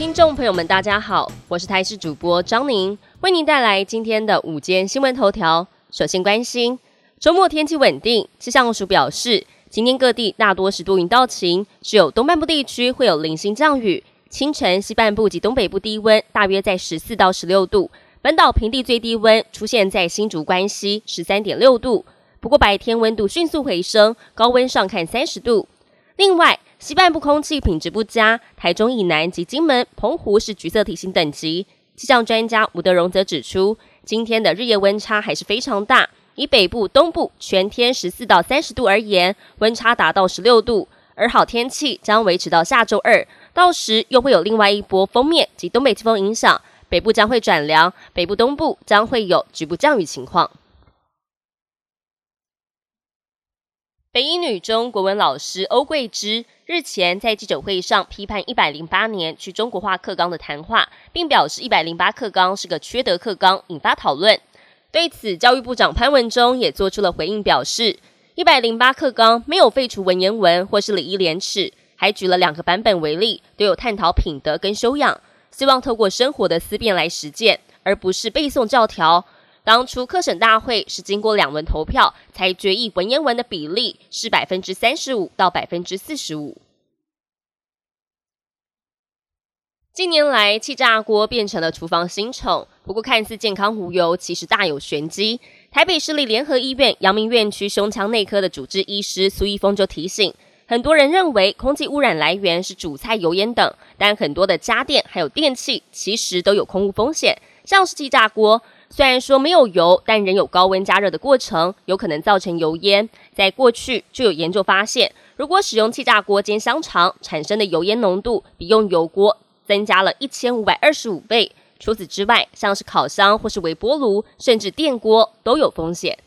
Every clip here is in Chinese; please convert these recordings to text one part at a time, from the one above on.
听众朋友们，大家好，我是台视主播张宁，为您带来今天的午间新闻头条。首先关心周末天气稳定，气象署表示，今天各地大多是多云到晴，只有东半部地区会有零星降雨。清晨西半部及东北部低温大约在十四到十六度，本岛平地最低温出现在新竹关西十三点六度。不过白天温度迅速回升，高温上看三十度。另外，西半部空气品质不佳，台中以南及金门、澎湖是橘色提醒等级。气象专家吴德荣则指出，今天的日夜温差还是非常大。以北部、东部全天十四到三十度而言，温差达到十六度，而好天气将维持到下周二，到时又会有另外一波锋面及东北季风影响，北部将会转凉，北部、东部将会有局部降雨情况。北一女中国文老师欧桂芝日前在记者会上批判一百零八年去中国化课纲的谈话，并表示一百零八课纲是个缺德课纲，引发讨论。对此，教育部长潘文忠也做出了回应，表示一百零八课纲没有废除文言文或是礼义廉耻，还举了两个版本为例，都有探讨品德跟修养，希望透过生活的思辨来实践，而不是背诵教条。当初课审大会是经过两轮投票才决议，文言文的比例是百分之三十五到百分之四十五。近年来，气炸锅变成了厨房新宠，不过看似健康无忧，其实大有玄机。台北市立联合医院阳明院区胸腔内科的主治医师苏一峰就提醒，很多人认为空气污染来源是煮菜油烟等，但很多的家电还有电器其实都有空污风险，像是气炸锅。虽然说没有油，但仍有高温加热的过程，有可能造成油烟。在过去就有研究发现，如果使用气炸锅煎香肠，产生的油烟浓度比用油锅增加了一千五百二十五倍。除此之外，像是烤箱或是微波炉，甚至电锅都有风险。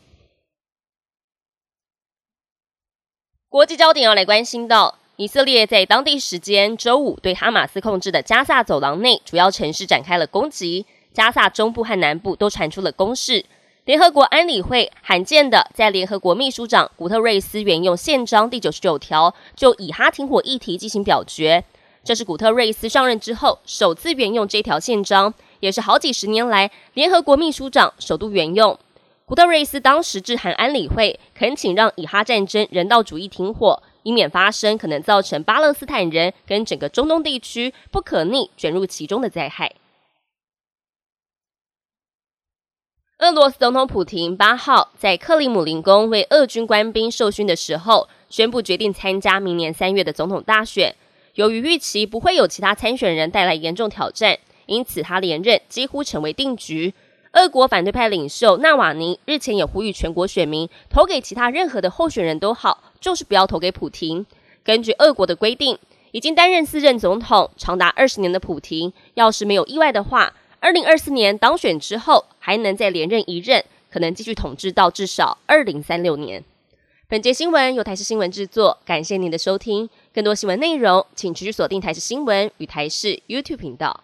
国际焦点要来关心到，以色列在当地时间周五对哈马斯控制的加萨走廊内主要城市展开了攻击。加萨中部和南部都传出了攻势。联合国安理会罕见的在联合国秘书长古特瑞斯援用宪章第九十九条，就以哈停火议题进行表决。这是古特瑞斯上任之后首次援用这条宪章，也是好几十年来联合国秘书长首度援用。古特瑞斯当时致函安理会，恳请让以哈战争人道主义停火，以免发生可能造成巴勒斯坦人跟整个中东地区不可逆卷入其中的灾害。俄罗斯总统普京八号在克里姆林宫为俄军官兵授勋的时候，宣布决定参加明年三月的总统大选。由于预期不会有其他参选人带来严重挑战，因此他连任几乎成为定局。俄国反对派领袖纳瓦尼日前也呼吁全国选民投给其他任何的候选人都好，就是不要投给普京。根据俄国的规定，已经担任四任总统长达二十年的普京，要是没有意外的话。二零二四年当选之后，还能再连任一任，可能继续统治到至少二零三六年。本节新闻由台视新闻制作，感谢您的收听。更多新闻内容，请持续锁定台视新闻与台视 YouTube 频道。